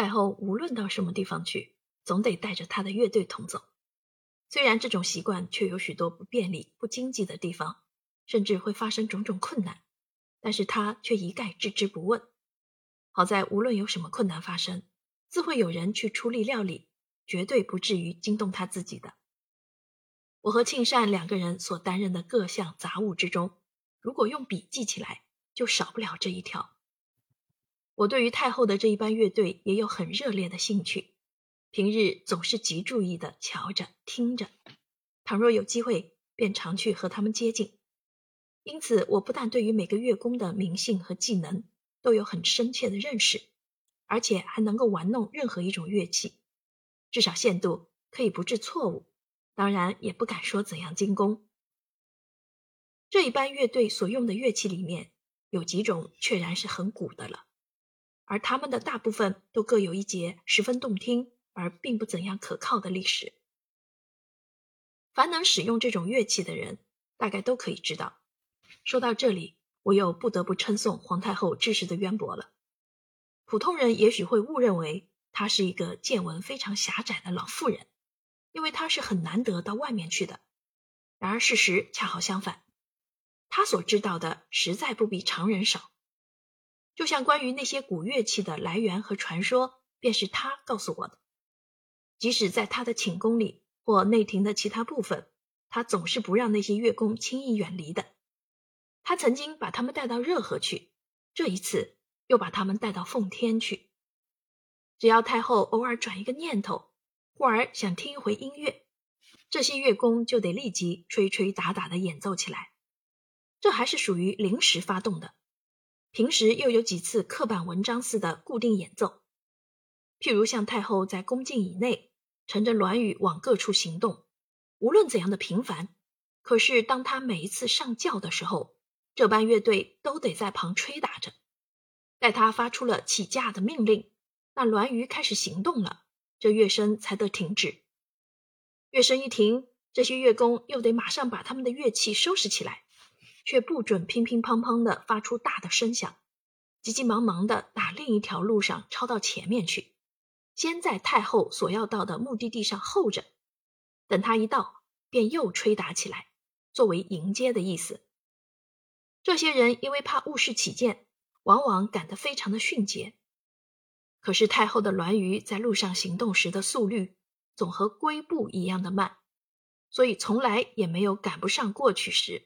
太后无论到什么地方去，总得带着她的乐队同走。虽然这种习惯却有许多不便利、不经济的地方，甚至会发生种种困难，但是她却一概置之不问。好在无论有什么困难发生，自会有人去出力料理，绝对不至于惊动她自己的。我和庆善两个人所担任的各项杂务之中，如果用笔记起来，就少不了这一条。我对于太后的这一班乐队也有很热烈的兴趣。平日总是极注意的瞧着听着，倘若有机会，便常去和他们接近。因此，我不但对于每个乐工的名姓和技能都有很深切的认识，而且还能够玩弄任何一种乐器，至少限度可以不致错误。当然，也不敢说怎样精工。这一班乐队所用的乐器里面，有几种确然是很古的了，而他们的大部分都各有一节十分动听。而并不怎样可靠的历史。凡能使用这种乐器的人，大概都可以知道。说到这里，我又不得不称颂皇太后知识的渊博了。普通人也许会误认为她是一个见闻非常狭窄的老妇人，因为她是很难得到外面去的。然而事实恰好相反，她所知道的实在不比常人少。就像关于那些古乐器的来源和传说，便是他告诉我的。即使在他的寝宫里或内廷的其他部分，他总是不让那些乐工轻易远离的。他曾经把他们带到热河去，这一次又把他们带到奉天去。只要太后偶尔转一个念头，忽而想听一回音乐，这些乐工就得立即吹吹打打的演奏起来。这还是属于临时发动的，平时又有几次刻板文章似的固定演奏。譬如像太后在宫禁以内。乘着銮舆往各处行动，无论怎样的频繁，可是当她每一次上轿的时候，这班乐队都得在旁吹打着。待他发出了起驾的命令，那銮舆开始行动了，这乐声才得停止。乐声一停，这些乐工又得马上把他们的乐器收拾起来，却不准乒乒乓乓的发出大的声响，急急忙忙的打另一条路上抄到前面去。先在太后所要到的目的地上候着，等他一到，便又吹打起来，作为迎接的意思。这些人因为怕误事起见，往往赶得非常的迅捷。可是太后的銮舆在路上行动时的速率，总和龟步一样的慢，所以从来也没有赶不上过去时。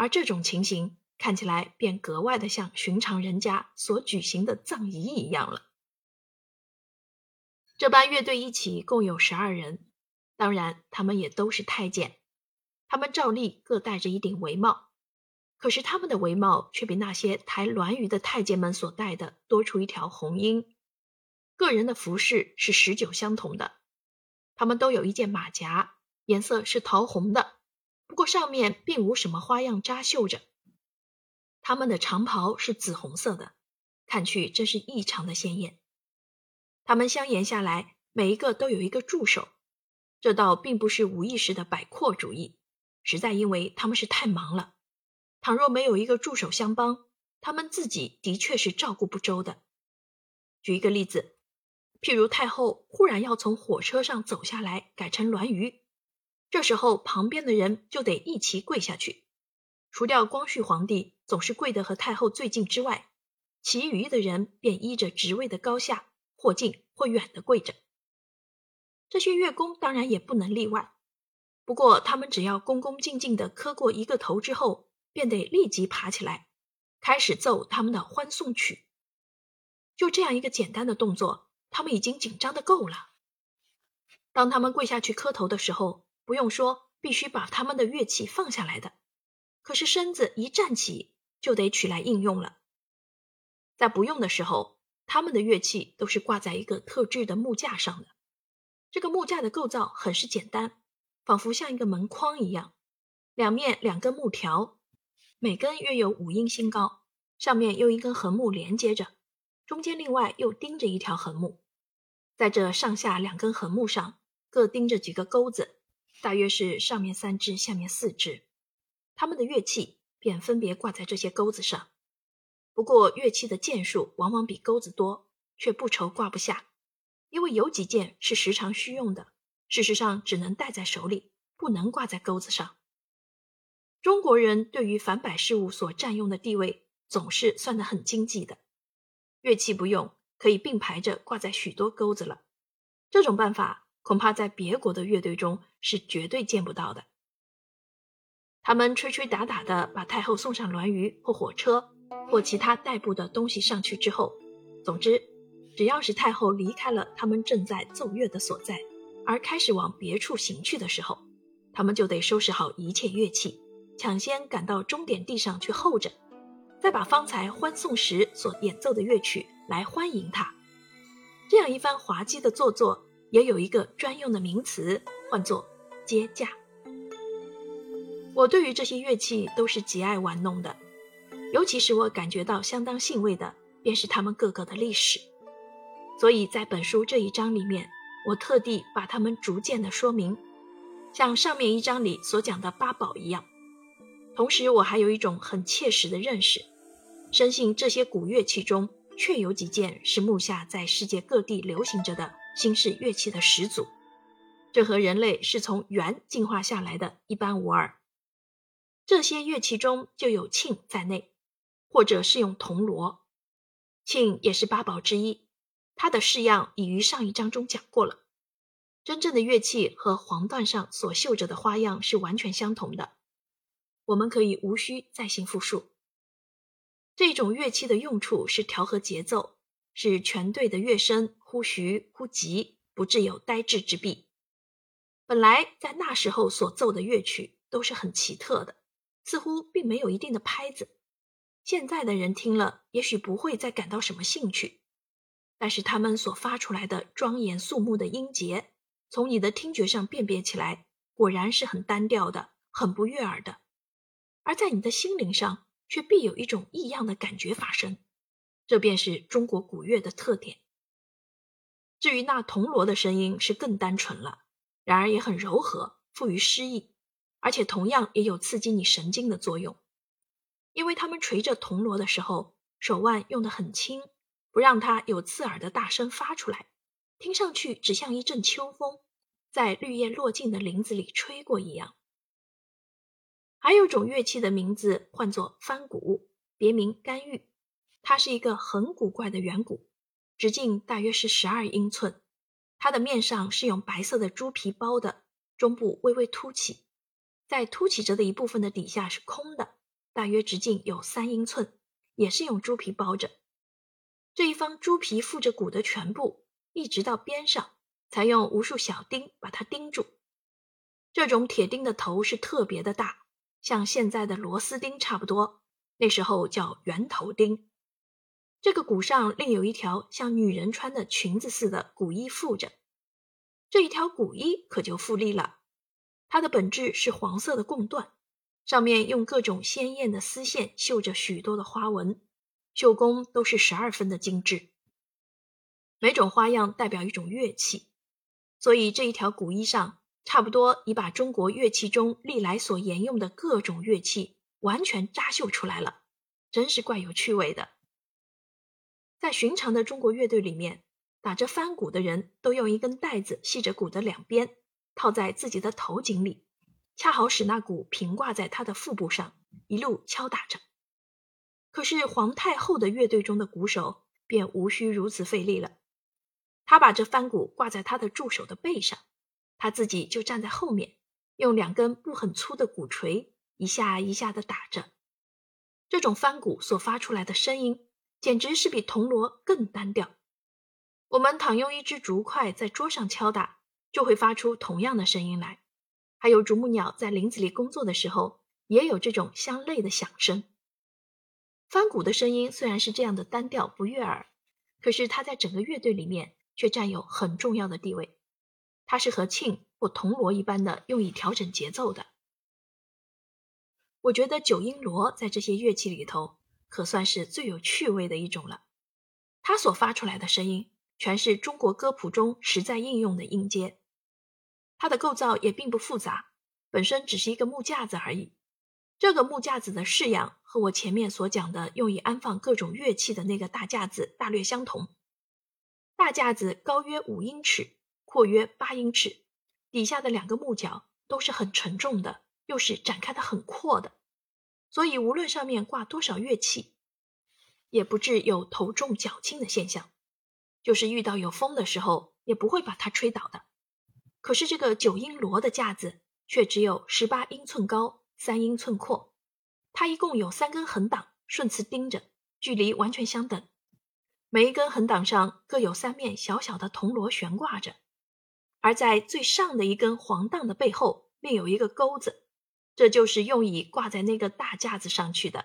而这种情形看起来便格外的像寻常人家所举行的葬仪一样了。这班乐队一起共有十二人，当然他们也都是太监。他们照例各戴着一顶帷帽，可是他们的帷帽却比那些抬銮舆的太监们所戴的多出一条红缨。个人的服饰是十九相同的，他们都有一件马甲，颜色是桃红的，不过上面并无什么花样扎绣着。他们的长袍是紫红色的，看去真是异常的鲜艳。他们相沿下来，每一个都有一个助手，这倒并不是无意识的摆阔主意，实在因为他们是太忙了。倘若没有一个助手相帮，他们自己的确是照顾不周的。举一个例子，譬如太后忽然要从火车上走下来，改成銮舆，这时候旁边的人就得一齐跪下去，除掉光绪皇帝总是跪得和太后最近之外，其余的人便依着职位的高下。或近或远的跪着，这些乐工当然也不能例外。不过，他们只要恭恭敬敬地磕过一个头之后，便得立即爬起来，开始奏他们的欢送曲。就这样一个简单的动作，他们已经紧张的够了。当他们跪下去磕头的时候，不用说，必须把他们的乐器放下来的。可是身子一站起，就得取来应用了。在不用的时候。他们的乐器都是挂在一个特制的木架上的，这个木架的构造很是简单，仿佛像一个门框一样，两面两根木条，每根约有五英新高，上面用一根横木连接着，中间另外又钉着一条横木，在这上下两根横木上各钉着几个钩子，大约是上面三只，下面四只，他们的乐器便分别挂在这些钩子上。不过乐器的件数往往比钩子多，却不愁挂不下，因为有几件是时常需用的，事实上只能戴在手里，不能挂在钩子上。中国人对于凡摆事物所占用的地位，总是算得很经济的。乐器不用，可以并排着挂在许多钩子了。这种办法恐怕在别国的乐队中是绝对见不到的。他们吹吹打打的把太后送上銮舆或火车或其他代步的东西上去之后，总之，只要是太后离开了他们正在奏乐的所在，而开始往别处行去的时候，他们就得收拾好一切乐器。抢先赶到终点地上去候着，再把方才欢送时所演奏的乐曲来欢迎他。这样一番滑稽的做作，也有一个专用的名词，唤作接驾。我对于这些乐器都是极爱玩弄的，尤其是我感觉到相当兴味的，便是他们各个的历史。所以在本书这一章里面，我特地把它们逐渐的说明，像上面一章里所讲的八宝一样。同时，我还有一种很切实的认识，深信这些古乐器中确有几件是目下在世界各地流行着的新式乐器的始祖，这和人类是从猿进化下来的一般无二。这些乐器中就有磬在内，或者是用铜锣，磬也是八宝之一，它的式样已于上一章中讲过了。真正的乐器和黄缎上所绣着的花样是完全相同的。我们可以无需再行复述。这种乐器的用处是调和节奏，使全队的乐声忽徐忽急，不致有呆滞之弊。本来在那时候所奏的乐曲都是很奇特的，似乎并没有一定的拍子。现在的人听了，也许不会再感到什么兴趣，但是他们所发出来的庄严肃穆的音节，从你的听觉上辨别起来，果然是很单调的，很不悦耳的。而在你的心灵上，却必有一种异样的感觉发生，这便是中国古乐的特点。至于那铜锣的声音是更单纯了，然而也很柔和，富于诗意，而且同样也有刺激你神经的作用，因为他们锤着铜锣的时候，手腕用得很轻，不让它有刺耳的大声发出来，听上去只像一阵秋风在绿叶落尽的林子里吹过一样。还有种乐器的名字唤作翻鼓，别名干玉。它是一个很古怪的圆鼓，直径大约是十二英寸。它的面上是用白色的猪皮包的，中部微微凸起，在凸起着的一部分的底下是空的，大约直径有三英寸，也是用猪皮包着。这一方猪皮附着骨的全部，一直到边上，才用无数小钉把它钉住。这种铁钉的头是特别的大。像现在的螺丝钉差不多，那时候叫圆头钉。这个鼓上另有一条像女人穿的裙子似的古衣附着，这一条古衣可就富丽了。它的本质是黄色的贡缎，上面用各种鲜艳的丝线绣着许多的花纹，绣工都是十二分的精致。每种花样代表一种乐器，所以这一条古衣上。差不多已把中国乐器中历来所沿用的各种乐器完全扎绣出来了，真是怪有趣味的。在寻常的中国乐队里面，打着翻鼓的人都用一根带子系着鼓的两边，套在自己的头颈里，恰好使那鼓平挂在他的腹部上，一路敲打着。可是皇太后的乐队中的鼓手便无需如此费力了，他把这翻鼓挂在他的助手的背上。他自己就站在后面，用两根不很粗的鼓槌一下一下的打着。这种翻鼓所发出来的声音，简直是比铜锣更单调。我们倘用一只竹筷在桌上敲打，就会发出同样的声音来。还有啄木鸟在林子里工作的时候，也有这种相类的响声。翻鼓的声音虽然是这样的单调不悦耳，可是它在整个乐队里面却占有很重要的地位。它是和磬或铜锣一般的，用以调整节奏的。我觉得九音锣在这些乐器里头，可算是最有趣味的一种了。它所发出来的声音，全是中国歌谱中实在应用的音阶。它的构造也并不复杂，本身只是一个木架子而已。这个木架子的式样和我前面所讲的用以安放各种乐器的那个大架子大略相同。大架子高约五英尺，阔约八英尺，底下的两个木角都是很沉重的，又是展开的很阔的，所以无论上面挂多少乐器，也不致有头重脚轻的现象。就是遇到有风的时候，也不会把它吹倒的。可是这个九英罗的架子却只有十八英寸高，三英寸阔，它一共有三根横档顺次钉着，距离完全相等。每一根横档上各有三面小小的铜锣悬挂着，而在最上的一根黄档的背后另有一个钩子，这就是用以挂在那个大架子上去的。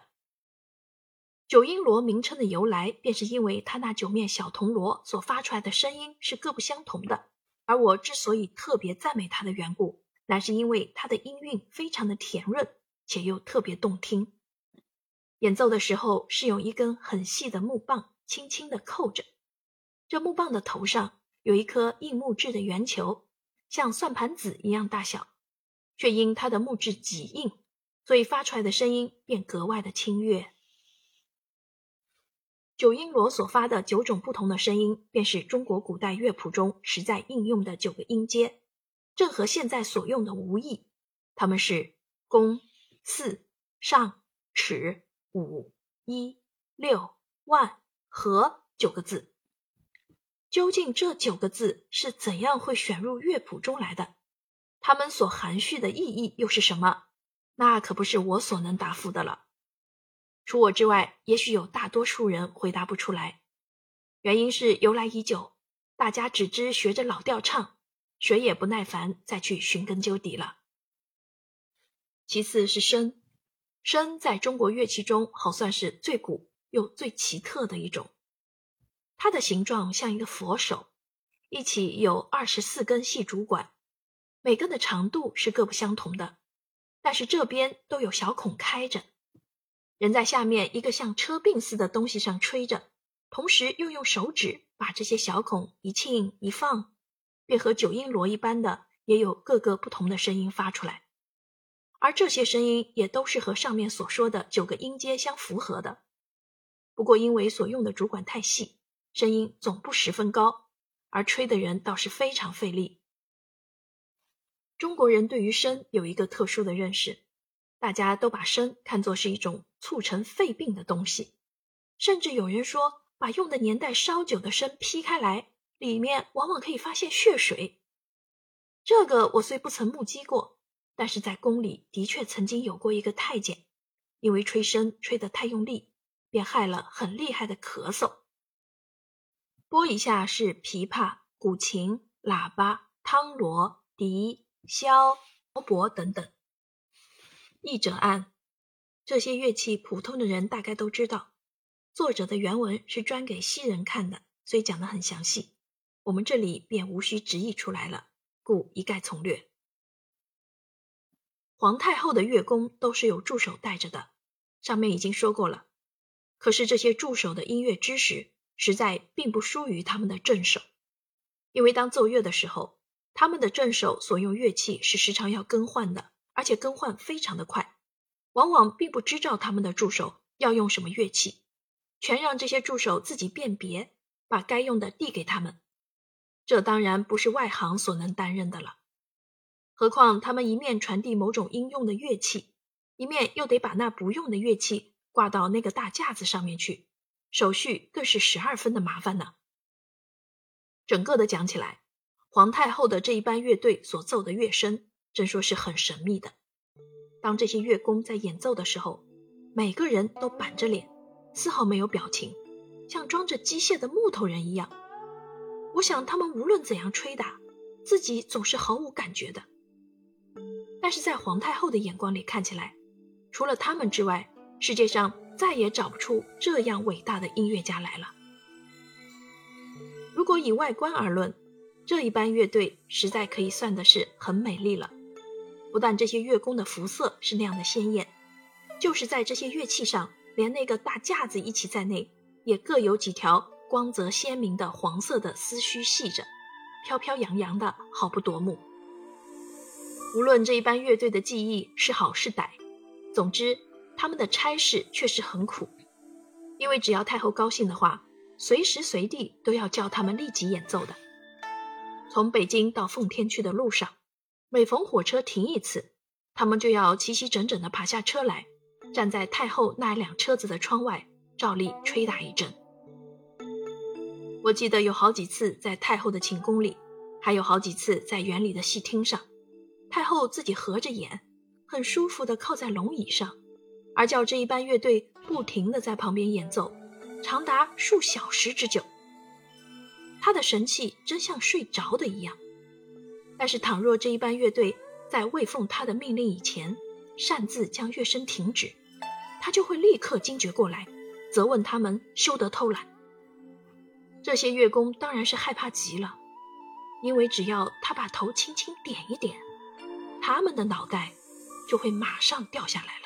九音锣名称的由来，便是因为它那九面小铜锣所发出来的声音是各不相同的。而我之所以特别赞美它的缘故，乃是因为它的音韵非常的甜润，且又特别动听。演奏的时候是用一根很细的木棒轻轻的扣着，这木棒的头上有一颗硬木质的圆球，像算盘子一样大小，却因它的木质极硬，所以发出来的声音便格外的清悦。九音锣所发的九种不同的声音，便是中国古代乐谱中实在应用的九个音阶，正和现在所用的无异。它们是宫、四、上、尺、五、一、六、万、和九个字。究竟这九个字是怎样会选入乐谱中来的？它们所含蓄的意义又是什么？那可不是我所能答复的了。除我之外，也许有大多数人回答不出来。原因是由来已久，大家只知学着老调唱，谁也不耐烦再去寻根究底了。其次是笙，笙在中国乐器中好算是最古又最奇特的一种。它的形状像一个佛手，一起有二十四根细竹管，每根的长度是各不相同的，但是这边都有小孔开着。人在下面一个像车柄似的东西上吹着，同时又用手指把这些小孔一沁一放，便和九音锣一般的，也有各个不同的声音发出来。而这些声音也都是和上面所说的九个音阶相符合的。不过因为所用的主管太细，声音总不十分高，而吹的人倒是非常费力。中国人对于声有一个特殊的认识。大家都把笙看作是一种促成肺病的东西，甚至有人说，把用的年代稍久的笙劈开来，里面往往可以发现血水。这个我虽不曾目击过，但是在宫里的确曾经有过一个太监，因为吹笙吹得太用力，便害了很厉害的咳嗽。拨一下是琵琶、古琴、喇叭、汤锣、笛、箫、钹等等。译者按这些乐器，普通的人大概都知道。作者的原文是专给西人看的，所以讲得很详细。我们这里便无需直译出来了，故一概从略。皇太后的乐工都是有助手带着的，上面已经说过了。可是这些助手的音乐知识，实在并不输于他们的正手，因为当奏乐的时候，他们的正手所用乐器是时常要更换的。而且更换非常的快，往往并不知道他们的助手要用什么乐器，全让这些助手自己辨别，把该用的递给他们。这当然不是外行所能担任的了。何况他们一面传递某种应用的乐器，一面又得把那不用的乐器挂到那个大架子上面去，手续更是十二分的麻烦呢。整个的讲起来，皇太后的这一班乐队所奏的乐声。正说是很神秘的。当这些乐工在演奏的时候，每个人都板着脸，丝毫没有表情，像装着机械的木头人一样。我想他们无论怎样吹打，自己总是毫无感觉的。但是在皇太后的眼光里看起来，除了他们之外，世界上再也找不出这样伟大的音乐家来了。如果以外观而论，这一班乐队实在可以算的是很美丽了。不但这些乐工的服色是那样的鲜艳，就是在这些乐器上，连那个大架子一起在内，也各有几条光泽鲜明的黄色的丝须系着，飘飘扬扬的，好不夺目。无论这一班乐队的技艺是好是歹，总之他们的差事确实很苦，因为只要太后高兴的话，随时随地都要叫他们立即演奏的。从北京到奉天去的路上，每逢火车停一次，他们就要齐齐整整地爬下车来，站在太后那辆车子的窗外，照例吹打一阵。我记得有好几次在太后的寝宫里，还有好几次在园里的戏厅上，太后自己合着眼，很舒服地靠在龙椅上，而叫这一班乐队不停地在旁边演奏，长达数小时之久。他的神气真像睡着的一样。但是倘若这一班乐队在未奉他的命令以前擅自将乐声停止，他就会立刻惊觉过来，责问他们休得偷懒。这些乐工当然是害怕极了，因为只要他把头轻轻点一点，他们的脑袋就会马上掉下来了。